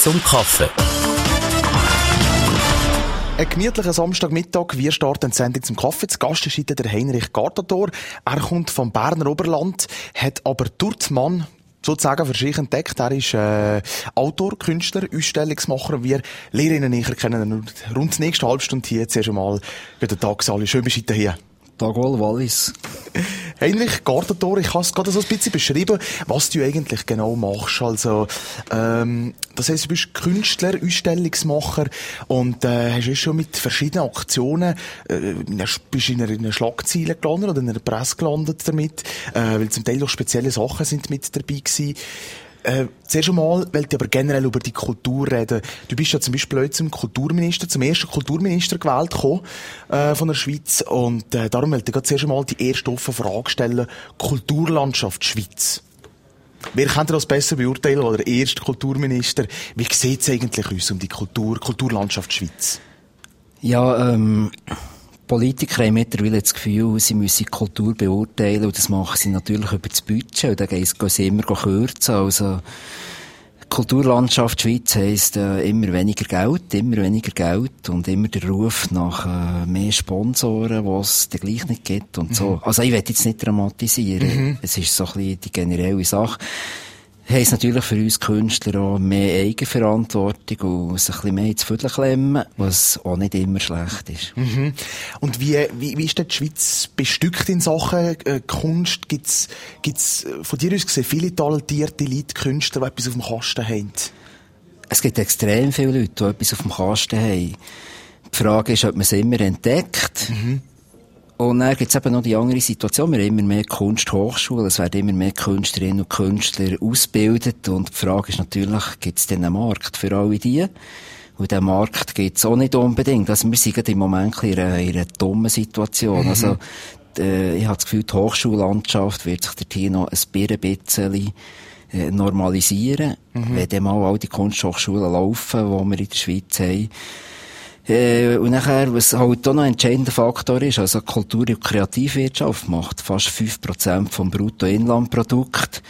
zum Kaffee. Ein gemütlicher Samstagmittag. Wir starten die Sendung zum Kaffee. Zu Gast ist heute der Heinrich Gartator. Er kommt vom Berner Oberland, hat aber dort Mann sozusagen für sich entdeckt. Er ist äh, Autor, Künstler, Ausstellungsmacher. Wir lernen ihn näher kennen. Rund die nächste halbe Stunde hier. Zuerst einmal guten Tag, Sali. Schön, bist du hier. Tag wohl, Wallis. Heinrich Gartentor, ich habe es gerade so ein bisschen beschrieben, was du eigentlich genau machst. Also, ähm, das heisst, du bist Künstler, Ausstellungsmacher und äh, hast schon mit verschiedenen Aktionen, äh, bist in einer, in einer Schlagzeile gelandet oder in einer Presse gelandet damit, äh, weil zum Teil auch spezielle Sachen sind mit dabei gewesen. Äh, zuerst einmal wollte ich aber generell über die Kultur reden. Du bist ja zum Beispiel heute zum Kulturminister, zum ersten Kulturminister gewählt gekommen, äh, von der Schweiz. Und äh, darum wollte ich zuerst einmal die erste offene Frage stellen. Kulturlandschaft Schweiz. Wer kann das besser beurteilen als der erste Kulturminister? Wie sieht es eigentlich aus um die Kultur, Kulturlandschaft Schweiz? Ja, ähm, Politiker haben mittlerweile das Gefühl, sie müssen Kultur beurteilen und das machen sie natürlich über das Budget und dann gehen sie immer kürzen. Also, Kulturlandschaft Schweiz heisst äh, immer weniger Geld, immer weniger Geld und immer der Ruf nach äh, mehr Sponsoren, was es dann gleich nicht gibt und mhm. so. Also ich will jetzt nicht dramatisieren. Mhm. Es ist so ein bisschen die generelle Sache heisst natürlich für uns Künstler auch mehr Eigenverantwortung und sich ein bisschen mehr ins Viertel klemmen, was auch nicht immer schlecht ist. Mhm. Und wie, wie, wie ist denn die Schweiz bestückt in Sachen äh, Kunst? Gibt's, gibt's äh, von dir aus gesehen viele talentierte Leute, Künstler, die etwas auf dem Kasten haben? Es gibt extrem viele Leute, die etwas auf dem Kasten haben. Die Frage ist, ob man es immer entdeckt. Mhm. Und dann gibt es eben noch die andere Situation. Wir haben immer mehr Kunsthochschulen. Es werden immer mehr Künstlerinnen und Künstler ausgebildet. Und die Frage ist natürlich, gibt es denn einen Markt für alle die? Und den Markt gibt es auch nicht unbedingt. Also wir sind im Moment in einer, in einer dummen Situation. Mhm. Also, äh, ich habe das Gefühl, die Hochschullandschaft wird sich dort hier noch ein bisschen äh, normalisieren. Mhm. Wenn dann mal all die Kunsthochschulen laufen, die wir in der Schweiz haben, äh, und nachher, was halt auch noch ein entscheidender Faktor ist, also Kultur- und Kreativwirtschaft macht fast 5% vom Bruttoinlandprodukt.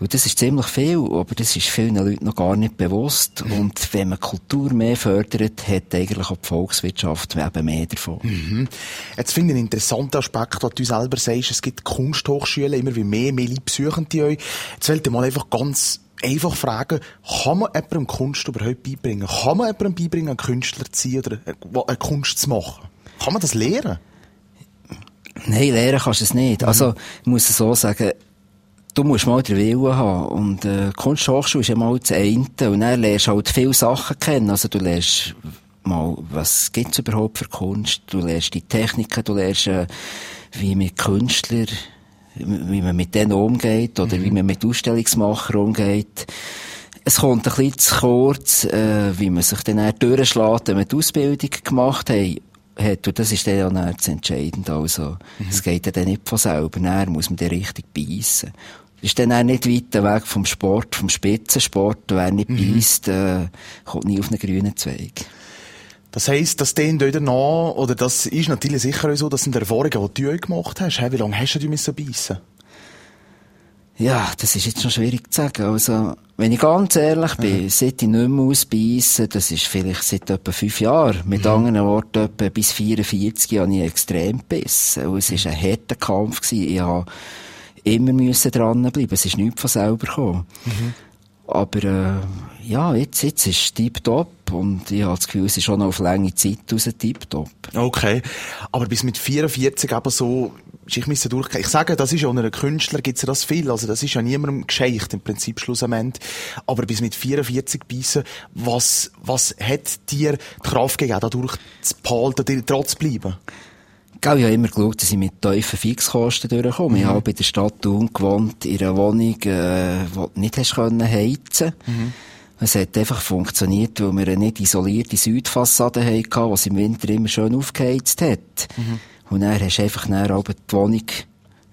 Und das ist ziemlich viel, aber das ist vielen Leuten noch gar nicht bewusst. Und wenn man Kultur mehr fördert, hat eigentlich auch die Volkswirtschaft eben mehr davon. Mhm. Jetzt finde ich einen interessanten Aspekt, was du selber sagst. Es gibt Kunsthochschulen, immer wie mehr, mehr Leute besuchen die euch. Jetzt wollte ich mal einfach ganz einfach fragen, kann man jemandem Kunst überhaupt beibringen? Kann man jemandem beibringen, einen Künstler zu sein oder eine Kunst zu machen? Kann man das lernen? Nein, lernen kannst du es nicht. Mhm. Also, ich muss es so sagen, du musst mal den Willen haben. Und, äh, Kunsthochschule ist ja mal das eine. Und dann lernst du halt viele Sachen kennen. Also, du lernst mal, was gibt's überhaupt für Kunst? Du lernst die Techniken, du lernst, äh, wie mit Künstlern wie man mit denen umgeht oder mhm. wie man mit Ausstellungsmachern umgeht. Es kommt ein bisschen zu kurz, äh, wie man sich dann durchschlägt, wenn man die Ausbildung gemacht hat. hat. Und das ist dann auch das Entscheidende. Also, mhm. es geht dann nicht von selber. Dann muss man dann richtig beißen. Ist dann auch nicht weit weg vom Sport, vom Spitzensport. Wer nicht mhm. beißt, äh, kommt nie auf einen grünen Zweig. Das heisst, dass den dort noch, oder das ist natürlich sicher so, das sind Erfahrungen, die du gemacht hast. Wie lange hast du müssen beißen? Ja, das ist jetzt schon schwierig zu sagen. Also, wenn ich ganz ehrlich bin, mhm. seit ich nicht mehr ausbeissen, das ist vielleicht seit etwa fünf Jahren. Mit mhm. anderen Worten, etwa bis 44 habe ich extrem gebissen. Und es war ein harter Kampf. Gewesen. Ich habe immer müssen dranbleiben. Es ist nichts von selber gekommen. Mhm. Aber äh, ja, jetzt, jetzt ist es tiptop und ich habe das Gefühl, es ist schon auf lange Zeit raus tiptop. Okay, aber bis mit 44 eben so, ich müssen durchgehen. Ich sage, das ist ja unter Künstler gibt's ja das viel, also das ist ja niemandem gescheicht im Prinzip schlussendlich. Aber bis mit 44 beißen, was, was hat dir die Kraft gegeben, dadurch zu behalten, trotz zu bleiben? Gell, ich habe immer geschaut, dass ich mit tiefen Fixkosten durchkomme. Mhm. Ich habe bei der Stadt Thun gewohnt, in einer Wohnung, äh, die du nicht hast können heizen mhm. Es hat einfach funktioniert, weil wir eine nicht isolierte Südfassade hatten, die im Winter immer schön aufgeheizt hat. Mhm. Und dann hast du einfach dann die Wohnung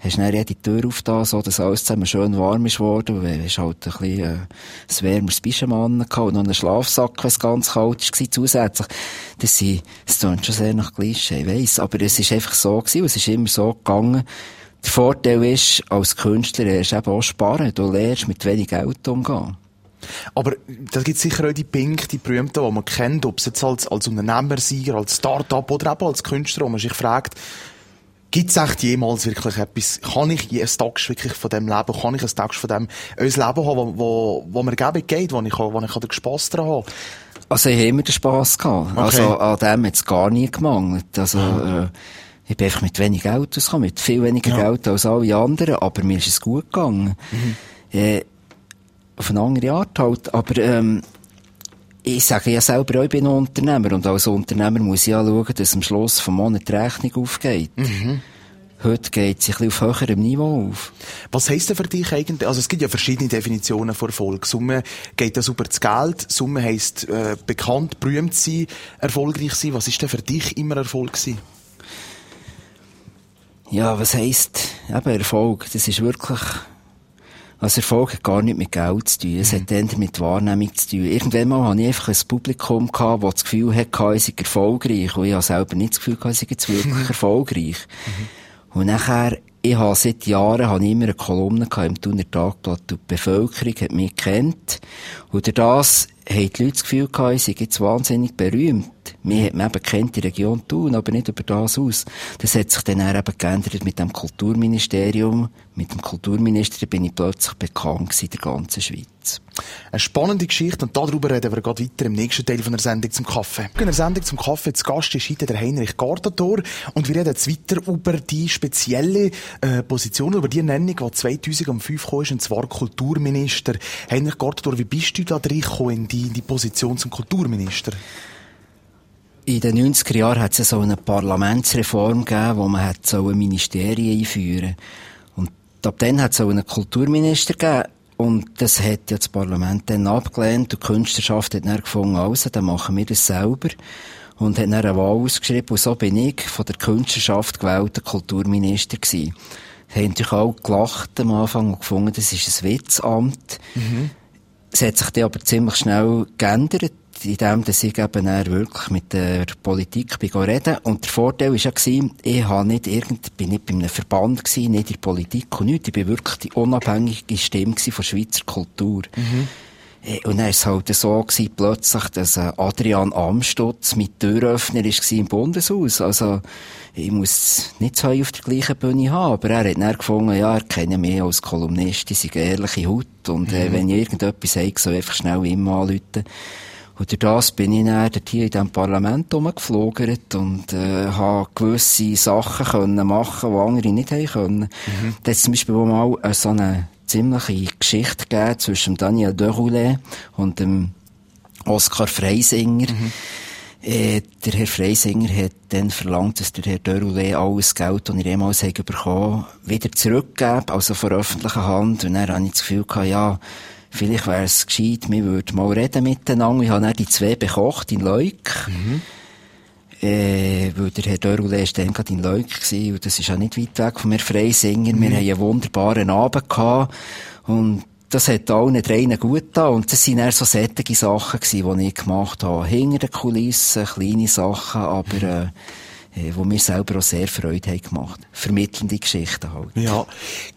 hast dann jede Tür aufgetan, so dass alles zusammen schön warm ist worden. Du hast halt ein bisschen, äh, ein wärmeres Pyjama gehabt und noch einen Schlafsack, wenn es ganz kalt war, zusätzlich. Das sind, das klingt schon sehr nach Klischee, ich weiss. Aber es ist einfach so gewesen, es ist immer so gegangen. Der Vorteil ist, als Künstler, lernst du eben auch sparen. Du lernst mit wenig Geld umgehen. Aber da gibt es sicher auch die Pink, die berühmten, die man kennt, ob es jetzt als, als Unternehmersieger, als Start-up oder eben als Künstler, wo man sich fragt, Gibt es echt jemals wirklich etwas, kann ich ein Tag wirklich von dem leben, kann ich ein Tag von dem, ein Leben haben, wo, wo, wo mir geben geht, wo ich, wo ich den Spass daran habe? Also ich habe immer den Spass gehabt. Okay. Also an dem hat es gar nie gemangelt. Also, äh, ich bin einfach mit wenig Geld ausgekommen, mit viel weniger ja. Geld als alle anderen, aber mir ist es gut gegangen. Mhm. Äh, auf eine andere Art halt, aber ähm, ich sage ja selber auch, ich bin ein Unternehmer und als Unternehmer muss ich ja schauen, dass am Schluss vom Monat die Rechnung aufgeht. Mhm. Heute geht es ein bisschen auf höherem Niveau auf. Was heisst denn für dich eigentlich? Also es gibt ja verschiedene Definitionen von Erfolg. Summe geht das über das Geld. Summe heisst äh, bekannt, berühmt sein, erfolgreich sein. Was ist denn für dich immer Erfolg gewesen? Ja, was heisst eben Erfolg? Das ist wirklich also Erfolg hat gar nicht mit Geld zu tun. Es mhm. hat eher mit Wahrnehmung zu tun. Irgendwann mal hatte ich einfach ein Publikum gehabt, das das Gefühl hatte, ich sei erfolgreich. Und ich habe selber nicht das Gefühl gehabt, ich sei jetzt wirklich mhm. erfolgreich. Mhm. Und nachher, ich habe seit Jahren habe ich immer eine Kolumne gehabt im Thuner Tagblatt. Und die Bevölkerung hat mich gekannt. Und durch das haben die Leute das Gefühl gehabt, ich sei jetzt wahnsinnig berühmt. Mir hat eben kennt die Region tun, aber nicht über das aus. Das hat sich dann eben geändert mit dem Kulturministerium. Mit dem Kulturminister bin ich plötzlich bekannt in der ganzen Schweiz. Eine spannende Geschichte und darüber reden wir gerade weiter im nächsten Teil von der Sendung zum Kaffee. In der Sendung zum Kaffee zu Gast ist heute der Heinrich Gardator und wir reden jetzt weiter über die spezielle äh, Position, über die Nennung, die 2005 kam, und zwar Kulturminister. Heinrich Gardator, wie bist du da drin in die, in die Position zum Kulturminister? In den 90er Jahren hat es so eine Parlamentsreform gegeben, wo man hat so ein Ministerien einführen Und ab dann hat es so einen Kulturminister gegeben. Und das hat ja das Parlament dann abgelehnt. Und die Künstlerschaft hat dann gefunden, also, dann machen wir das selber. Und hat dann eine Wahl ausgeschrieben. Und so bin ich von der Künstlerschaft gewählter Kulturminister gewesen. Haben natürlich auch gelacht am Anfang und gefunden, das ist ein Witzamt. Mhm. Es hat sich dann aber ziemlich schnell geändert in dem, dass ich eben wirklich mit der Politik bin reden. Und der Vorteil war ja, ich habe nicht irgend, bin nicht bei einem Verband gewesen, nicht in der Politik und nichts. Ich bin wirklich die unabhängige Stimme von Schweizer Kultur. Mhm. Äh, und dann war es halt so gewesen, plötzlich, dass äh, Adrian Amstutz mit Türöffner war im Bundeshaus. Also, ich muss nicht so auf der gleichen Bühne haben, aber er hat dann gefunden, ja, er kenne mich als Kolumnist, ich sind ehrliche Haut. Und äh, mhm. wenn ich irgendetwas sage, so einfach schnell immer anrufen. Und durch das bin ich dann hier in diesem Parlament rumgeflogert und äh, habe gewisse Sachen können machen, die andere nicht haben können. Mhm. Da hat zum Beispiel mal äh, so eine ziemliche Geschichte gegeben zwischen Daniel Deroulet und dem Oskar Freisinger. Mhm. Äh, der Herr Freisinger hat dann verlangt, dass der Herr Deroulet alles Geld, das er jemals hat wieder zurückgeben, also von öffentlicher Hand. Und dann habe ich das Gefühl gehabt, ja, Vielleicht wäre es gescheit, wir würden mal reden miteinander. Ich habe dann die zwei bekocht in Leuk. Mhm. Äh, weil der Herr Dörrule war dann gerade in Leuk gewesen, und das ist auch nicht weit weg von mir Freisinger. Mhm. Wir haben einen wunderbaren Abend gehabt. Und das hat allen dreien gut getan. Und das sind eher so sättige Sachen gewesen, die ich gemacht habe. Hinter den Kulissen, kleine Sachen, aber, äh, äh, wo mir selber auch sehr Freude haben gemacht. Vermittelnde Geschichten halt. Ja.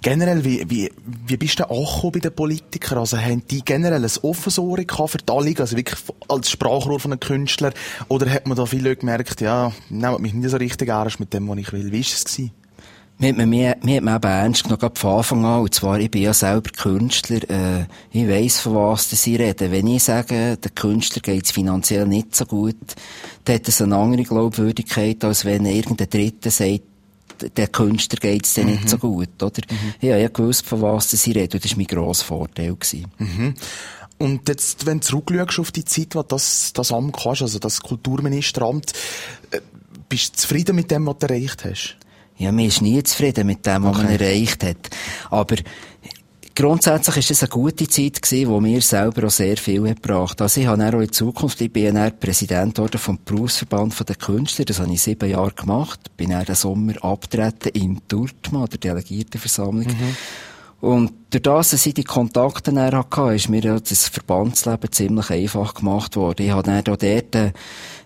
Generell, wie, wie, wie bist du angekommen bei den Politikern? Also, haben die generell ein offenes Ohr für die Anliegen, also wirklich als Sprachrohr von einem Künstler? Oder hat man da viele gemerkt, ja, nehmt mich nicht so richtig ernst mit dem, was ich will? Wie war es gewesen? Mir hat man, mir, mir hat man eben ernst genommen, von Anfang an. Und zwar, ich bin ja selber Künstler. Äh, ich weiss, von was sie reden. Wenn ich sage, der Künstler geht es finanziell nicht so gut, dann hat das eine andere Glaubwürdigkeit, als wenn irgendein Dritter sagt, der Künstler geht es dann mhm. nicht so gut, oder? Mhm. Ich ja gewusst, von was sie reden. Und das war mein grosser Vorteil. Mhm. Und jetzt, wenn du zurückschaust auf die Zeit, wo das, das Amt kannst, also das Kulturministeramt, äh, bist du zufrieden mit dem, was du erreicht hast? Ja, man ist nie zufrieden mit dem, was okay. man erreicht hat. Aber grundsätzlich ist es eine gute Zeit gewesen, wo mir selber auch sehr viel gebracht Also ich habe auch in Zukunft, ich bin dann Präsident worden vom Berufsverband der Künstler, das habe ich sieben Jahre gemacht, bin dann den Sommer abgetreten in Turtma, der Delegiertenversammlung. Mhm. Und durch das, dass ich die Kontakte dann hatte, ist mir das Verbandsleben ziemlich einfach gemacht worden. Ich hatte dann auch dort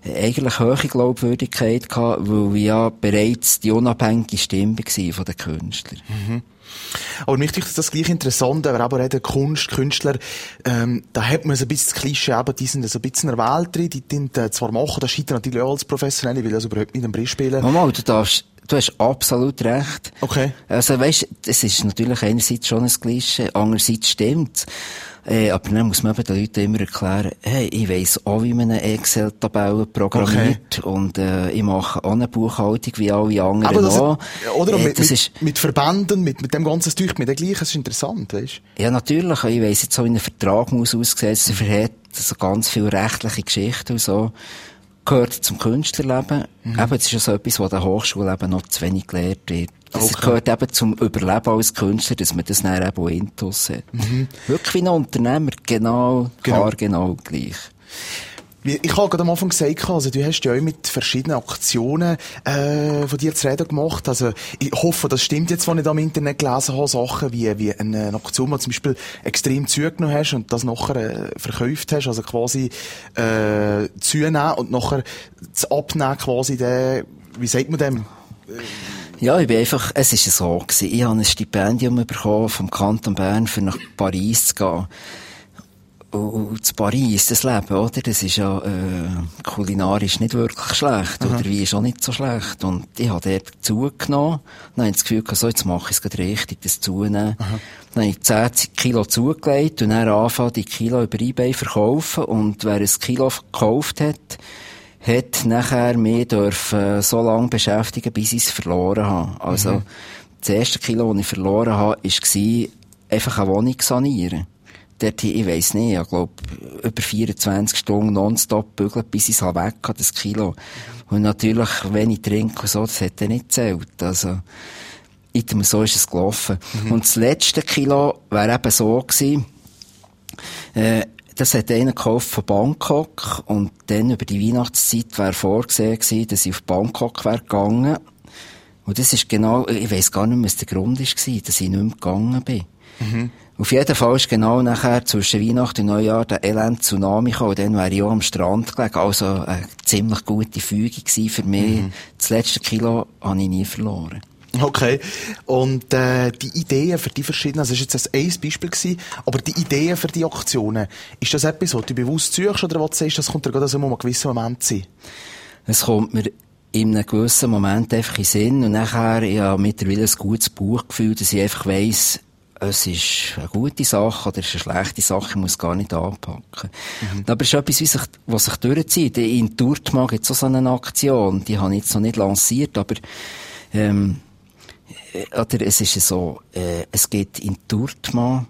eigentlich hohe Glaubwürdigkeit gehabt, weil ich ja bereits die unabhängige Stimme war von den Künstlern. Mhm. Aber mich ist das gleich interessant, wenn wir aber reden, Kunst, Künstler, ähm, da hat man so ein bisschen das Klischee, eben, die sind so ein bisschen in der Welt drin, die tun äh, zwar machen, das scheitert natürlich auch als Professionelle, weil das überhaupt nicht am Brief spielen. Mama, du darfst, du hast absolut recht. Okay. Also weißt, es ist natürlich einerseits schon ein Klischee, andererseits stimmt. Äh, aber dann muss man eben den Leuten immer erklären, hey, ich weiss auch, wie man eine Excel-Tabelle programmiert. Okay. Und, äh, ich mache auch eine Buchhaltung wie alle anderen aber das, auch. Oder Äh, mit, das mit, ist- mit Verbänden, mit, mit dem ganzen Zeug, mit dem gleichen, das ist interessant, weißt Ja, natürlich. Ich weiss jetzt so, wie ein Vertrag muss ausgesetzt werden, hat so ganz viele rechtliche Geschichten und so. Gehört zum Künstlerleben. Mhm. Eben, das ist ja so etwas, was an der Hochschule eben noch zu wenig gelehrt wird. Das Okay. gehört eben zum Überleben als Künstler, dass man das dann eben auch intus hat. Wirklich wie ein Unternehmer, genau, Mhm. Genau. genau. genau gleich. Ich habe gerade am Anfang gesagt, also du hast ja auch mit verschiedenen Aktionen äh, von dir zu reden gemacht. Also ich hoffe, das stimmt jetzt, was ich da im Internet gelesen habe, Sachen wie, wie eine, Aktion, wo du zum Beispiel extrem zugenommen hast und das nachher äh, verkauft hast, also quasi äh, zunehmen und nachher das Abnehmen quasi der, wie sagt man dem? Ja, ich bin einfach, es ist so gewesen. Ich habe ein Stipendium bekommen vom Kanton Bern, für nach Paris zu gehen. Und, und zu Paris, das Leben, oder? Das ist ja, äh, kulinarisch nicht wirklich schlecht. Oder wie ist auch nicht so schlecht. Und ich habe dort zugenommen. Dann habe ich das Gefühl gehabt, so, jetzt mache ich es richtig, das zunehmen. Dann habe ich 10 Kilo zugelegt und dann angefangen, die Kilo über Ebay verkaufen. Und wer ein Kilo gekauft hat, hat nachher mich dürfen so lange beschäftigen, bis ich es verloren habe. Also, das erste Kilo, das ich verloren habe, war, einfach eine Wohnung sanieren. Dort, ich weiss nicht, ich glaube, über 24 Stunden nonstop bügeln, bis ich es weg hatte, das Kilo. Und natürlich, wenn ich trinke und so, das hat dann nicht gezählt. Also, item, so ist es gelaufen. Und das letzte Kilo wäre eben so gewesen, äh, das hat einer gekauft von Bangkok und dann über die Weihnachtszeit wäre vorgesehen gewesen, dass ich auf Bangkok wäre gegangen. Und das ist genau, ich weiss gar nicht mehr, was der Grund war, dass ich nicht mehr gegangen bin. Auf jeden Fall ist genau nachher zwischen Weihnachten und Neujahr der elend Tsunami gekommen. Und dann wäre ich auch am Strand gelegen. Also eine ziemlich gute Fügung gewesen für mich. Das letzte Kilo habe ich nie verloren. Okay. Und äh, die Ideen für die verschiedenen, also das ist jetzt ein Beispiel gewesen, aber die Ideen für die Aktionen, ist das etwas, was du bewusst suchst oder was du sagst, das kommt dir gerade so um einen gewissen Moment sein? Es kommt mir in einem gewissen Moment einfach in den Sinn und nachher, ich habe mittlerweile ein gutes Buchgefühl, dass ich einfach weiss, es ist eine gute Sache oder es ist eine schlechte Sache, ich muss gar nicht anpacken. Aber es ist etwas, wie sich, was sich durchzieht. In Turtma gibt es auch so eine Aktion, die habe ich jetzt noch nicht lanciert, aber ähm, äh, oder es ist so, äh, es geht in Turtma,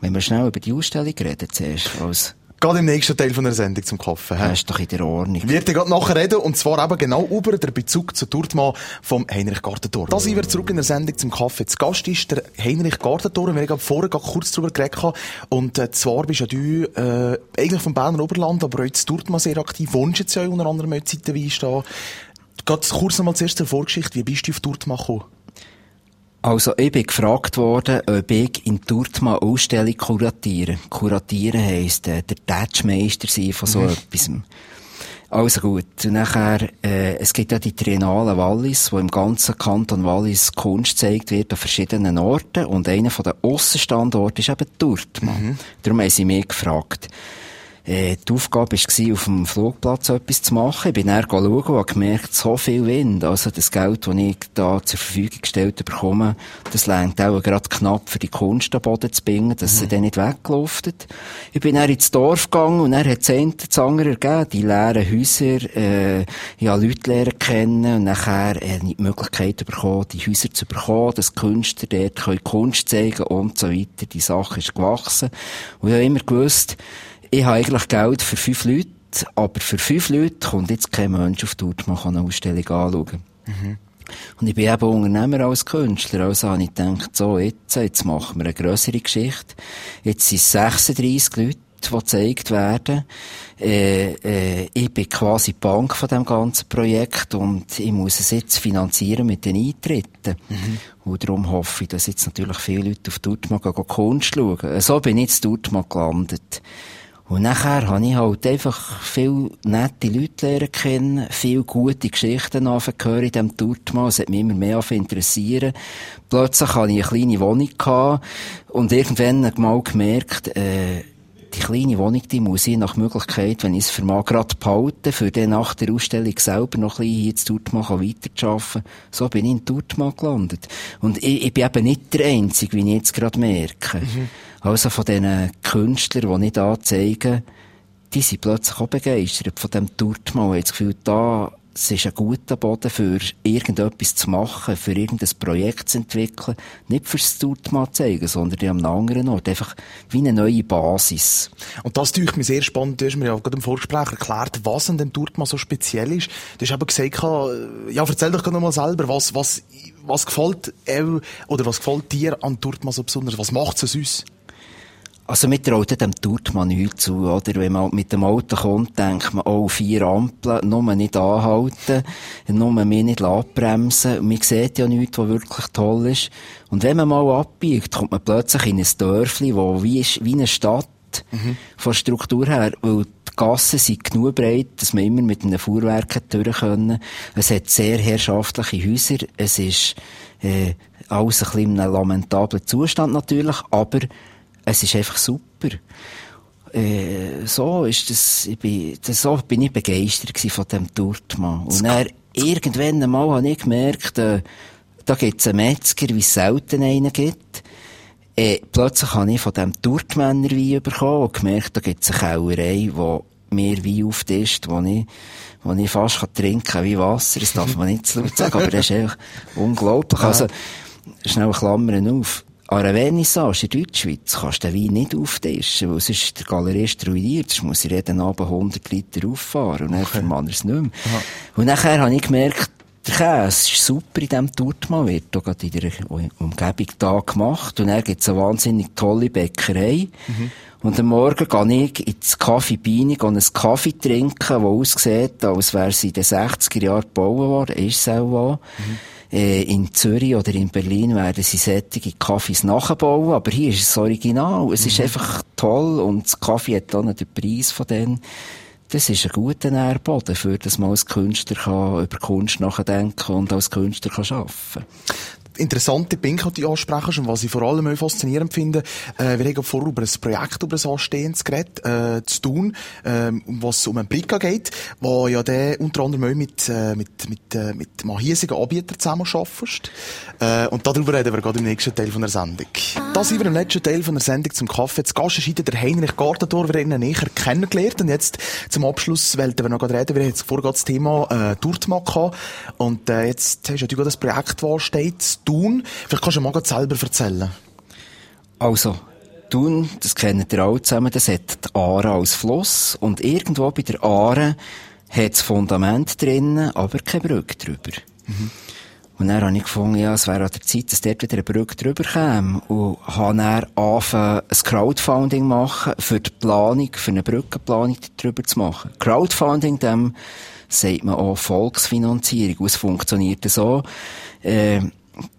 wenn wir schnell über die Ausstellung reden zuerst, als, Gerade im nächsten Teil von der Sendung zum Kaffee. hä? das ist doch in der Ordnung. Wird gerade nachher reden, und zwar eben genau über den Bezug zu Turtmann vom Heinrich Gartentor. Da sind wir zurück in der Sendung zum Kaffee. Zu Gast ist der Heinrich Gartentor, wir haben vorher gerade kurz drüber geredet, und äh, zwar bist ja du äh, eigentlich vom Berner Oberland, aber jetzt Turtmann sehr aktiv, wohnst jetzt ja unter anderem auch zeitweise da. Ganz kurz nochmal zuerst zur Vorgeschichte, wie bist du auf Turtmann gekommen? Also, ich bin gefragt worden, ob ich in Turtma Ausstellung kuratiere. Kuratieren heisst, äh, der Tatschmeister sein von so etwas. Also gut. Und nachher, äh, es gibt ja die Triennale Wallis, wo im ganzen Kanton Wallis Kunst gezeigt wird an verschiedenen Orten. Und einer von den Aussenstandorten ist eben Turtma. Darum haben sie mich gefragt. Äh, die Aufgabe war, auf dem Flugplatz etwas zu machen. Ich bin dann schauen und habe gemerkt, so viel Wind. Also das Geld, das ich da zur Verfügung gestellt bekomme, das längt auch gerade knapp für die Kunst am Boden zu bringen, dass sie dann nicht wegluftet. Ich bin dann ins Dorf gegangen und dann hat es eine das andere ergeben. Die leeren Häuser, äh, habe Leute lernen kennen und nachher äh, die Möglichkeit bekommen, die Häuser zu bekommen, dass Künstler dort können Kunst zeigen und so weiter. Die Sache ist gewachsen. Und ich habe immer gewusst, ich habe eigentlich Geld für fünf Leute, aber für fünf Leute kommt jetzt kein Mensch auf die Tour, man kann eine Ausstellung anschauen. Und ich bin eben Unternehmer als Künstler, also habe ich gedacht, so, jetzt, jetzt machen wir eine grössere Geschichte. Jetzt sind es 36 Leute, die gezeigt werden. Äh, äh, ich bin quasi die Bank von dem ganzen Projekt und ich muss es jetzt finanzieren mit den Eintritten. Und darum hoffe ich, dass jetzt natürlich viele Leute auf Turtma gehen Kunst schauen. So bin ich in Turtma gelandet. Und nachher habe ich halt einfach viele nette Leute lernen kennen, viele gute Geschichten gehört in diesem Tourtmal. Es hat mich immer mehr interessieren. Plötzlich hatte ich eine kleine Wohnung gehabt und irgendwann mal gemerkt, äh, die kleine Wohnung, die muss ich nach Möglichkeit, wenn ich es vermag, gerade behalten, für dann nach der Ausstellung selber noch ein bisschen hier zu Turtmann weiterzuarbeiten. So bin ich in Turtmann gelandet. Und ich, ich bin eben nicht der Einzige, wie ich jetzt gerade merke. Mhm. Also von diesen Künstlern, die ich da zeige, die sind plötzlich auch begeistert von diesem Turtmann. Ich das Gefühl, da es ist ein guter Boden für irgendetwas zu machen, für irgendein Projekt zu entwickeln. Nicht fürs Turtma zeigen, sondern an einem anderen Ort. Einfach wie eine neue Basis. Und das tue ich mir sehr spannend. Du hast mir ja gerade im Vorgespräch erklärt, was an dem Turtma so speziell ist. Du hast eben gesagt, ja, erzähl doch noch mal selber, was, was, was gefällt, oder was gefällt dir an Turtma so besonders? Was macht es uns? Also mit traut dem tut man nichts zu, oder? Wenn man mit dem Auto kommt, denkt man, oh, vier Ampeln, nur nicht anhalten, nur mich nicht abbremsen. Man sieht ja nichts, was wirklich toll ist. Und wenn man mal abbiegt, kommt man plötzlich in ein Dörfli, wo wie, wie eine Stadt mhm. von Struktur her, weil die Gassen sind genug breit, dass man immer mit einem Fuhrwerk durch können. Es hat sehr herrschaftliche Häuser, es ist, äh, alles ein bisschen in einem lamentablen Zustand natürlich, aber es ist einfach super. Äh, so ist das, ich bin, das, so bin ich begeistert von dem Turtmann. Und dann, irgendwann einmal habe ich gemerkt, äh, da gibt es einen Metzger, wie es selten einen gibt. Äh, plötzlich habe ich von dem Turtmänner Wein bekommen und gemerkt, da gibt es eine Kellerei, wo mir Wein auftischt, wo ich, wo ich fast kann trinken kann wie Wasser. Das darf man nicht zu laut sagen, aber das ist einfach unglaublich. Also, schnell Klammern auf an einer Vernissage in Deutschschweiz kannst du den Wein nicht auftischen, weil sonst der Galerist ruiniert. Sonst muss ich jeden Abend 100 Liter auffahren und dann okay. vermann er es nicht mehr. Aha. Und nachher habe ich gemerkt, der Käse ist super in diesem Turtmann, wird auch gerade in der Umgebung da gemacht. Und dann gibt es eine wahnsinnig tolle Bäckerei. Mhm. Und am Morgen gehe ich ins Kaffee Biene, und einen Kaffee trinken, der aussieht, als wäre sie in den 60er Jahren gebaut worden. Ist es auch Mhm äh, in Zürich oder in Berlin werden sie sättige Kaffees nachbauen, aber hier ist es original. Es mhm. ist einfach toll und das Kaffee hat dann den Preis von denen. Das ist ein guter Nährboden, für dass man als Künstler kann über Kunst nachdenken und als Künstler kann arbeiten interessante Punkte, die du ansprechen, und was ich vor allem faszinierend finde, äh, wir haben vorher über ein Projekt, über ein anstehendes Gerät, äh, zu tun, äh, was um einen Bricka geht, wo ja der unter anderem auch mit, äh, mit, mit, äh, mit einem hiesigen Anbieter zusammen arbeitest. Äh, und darüber reden wir gerade im nächsten Teil von der Sendung. Da sind wir im letzten Teil von der Sendung zum Kaffee. Zu Gast ist der Heinrich Gartentor, wir haben ihn näher kennengelernt. Und jetzt zum Abschluss wollten wir noch gerade reden, wir haben jetzt vorher das Thema äh, gehabt. Und äh, jetzt hast du ja das Projekt, das steht, Thun. Vielleicht kannst du mal selber erzählen. Also, Thun, das kennen ihr alle zusammen, das hat die Aare als Fluss. Und irgendwo bei der Aare hat das Fundament drinnen, aber keine Brücke drüber. Mhm. Und dann habe ich gefunden, ja, es wäre an der Zeit, dass dort wieder eine Brücke drüber käme. Und habe dann angefangen, ein Crowdfunding machen für die Planung, für eine Brückenplanung drüber zu machen. Crowdfunding, dem sagt man auch Volksfinanzierung. Und es funktioniert so, äh,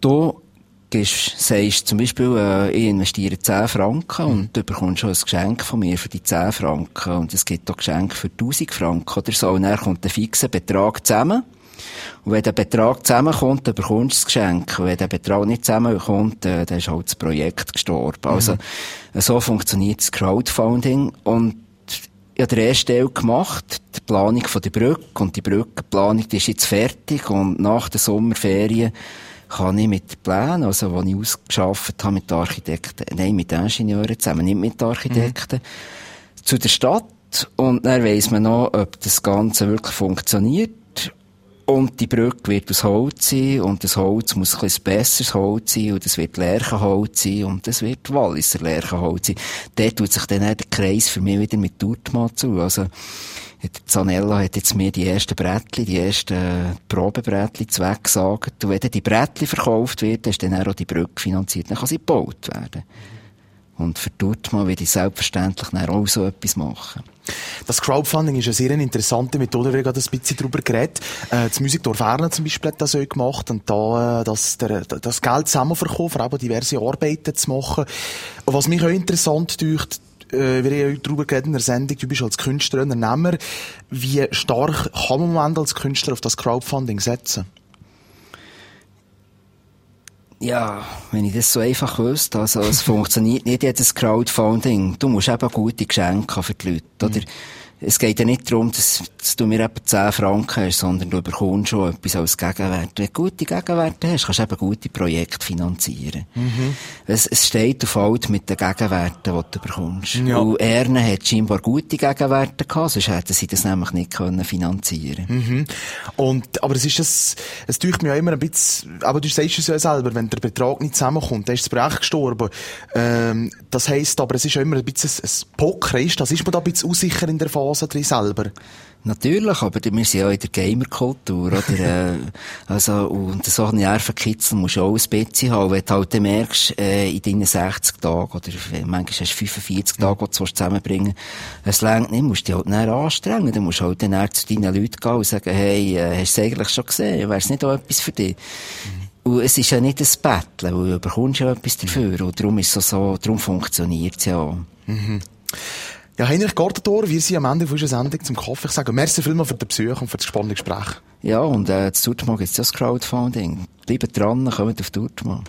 du gehst, sagst zum Beispiel, äh, ich investiere 10 Franken und du bekommst schon ein Geschenk von mir für die 10 Franken und es gibt auch Geschenke für 1000 Franken oder so und dann kommt ein fixer Betrag zusammen. Und wenn der Betrag zusammenkommt, dann bekommst du das Geschenk. Und wenn der Betrag nicht zusammenkommt, äh, dann ist halt das Projekt gestorben. Mhm. Also, so funktioniert das Crowdfunding. Und ich habe den ersten Teil gemacht, die Planung von der Brücke. Und die Brückenplanung, die ist jetzt fertig. Und nach der Sommerferien kann ich mit Plänen, also die ich ausgeschafft habe mit Architekten, nein, mit Ingenieuren zusammen, nicht mit Architekten, mhm. zu der Stadt und dann weiss man noch, ob das Ganze wirklich funktioniert. Und die Brücke wird aus Holz sein, und das Holz muss ein bisschen besseres Holz sein, und es wird Lärchenholz sein, und es wird Walliser Lärchenholz sein. Dort tut sich dann der Kreis für mich wieder mit Turtma zu. Also, Zanella hat jetzt mir die ersten Brettli, die ersten Probebrettli zweckgesagt. Und wenn dann die Brettli verkauft wird, ist dann auch die Brücke finanziert. Dann kann sie gebaut werden. Und für dort mal werde ich selbstverständlich dann auch so etwas machen. Das Crowdfunding ist eine sehr interessante Methode, wir haben gerade ein bisschen darüber geredet. Äh, das Musikdorf Erna zum Beispiel hat das auch gemacht und da äh, das, der, das Geld zusammenverkaufen, aber diverse Arbeiten zu machen. Und was mich auch interessant dünkt, äh, wir haben heute darüber geredet in der Sendung, du bist als Künstler Unternehmer. Wie stark kann man im Moment als Künstler auf das Crowdfunding setzen? Ja, wenn ich das so einfach wüsste, also es funktioniert nicht jedes Crowdfunding. Du musst eben gute Geschenke haben für die Leute, oder? Mhm es geht ja nicht darum, dass, dass du mir eben 10 Franken hast, sondern du bekommst schon etwas als Gegenwert. Wenn du gute Gegenwerte hast, kannst du eben gute Projekte finanzieren. Mhm. Es, es steht auf alt mit den Gegenwerten, die du bekommst. Ja. Und Erne hat scheinbar gute Gegenwerte gehabt, sonst hätten sie das nämlich nicht können finanzieren mhm. Und, aber es ist das, es tut mir ja immer ein bisschen, aber du sagst es ja selber, wenn der Betrag nicht zusammenkommt, dann ist das Projekt gestorben. Ähm, das heisst aber, es ist ja immer ein bisschen ein, ein Poker, ist das? Ist man da ein bisschen unsicher in der Phase? Hören drin selber? Natürlich, aber wir sind ja in der Gamer-Kultur, oder? äh, also, und so einen Nervenkitzel musst du auch ein bisschen haben. Wenn du halt merkst, äh, in deinen 60 Tagen, oder manchmal hast du 45 Tage, die du zusammenbringen es längt nicht, musst du dich halt näher anstrengen. Du musst halt dann zu deinen Leuten gehen und sagen, hey, äh, hast du es eigentlich schon gesehen? Wäre es nicht auch etwas für dich? Mhm. Und es ist ja nicht ein Betteln, weil du bekommst ja etwas dafür. Und darum ist es so, darum funktioniert es ja. Mhm. Ja, Heinrich Gartentor, wir sind am Ende von unserer Sendung zum Kaffee. Ich sage merci vielmals für den Besuch und für das spannende Gespräch. Ja, und äh, zu Turtmann gibt es das Crowdfunding. Bleibt dran, kommt auf Turtmann.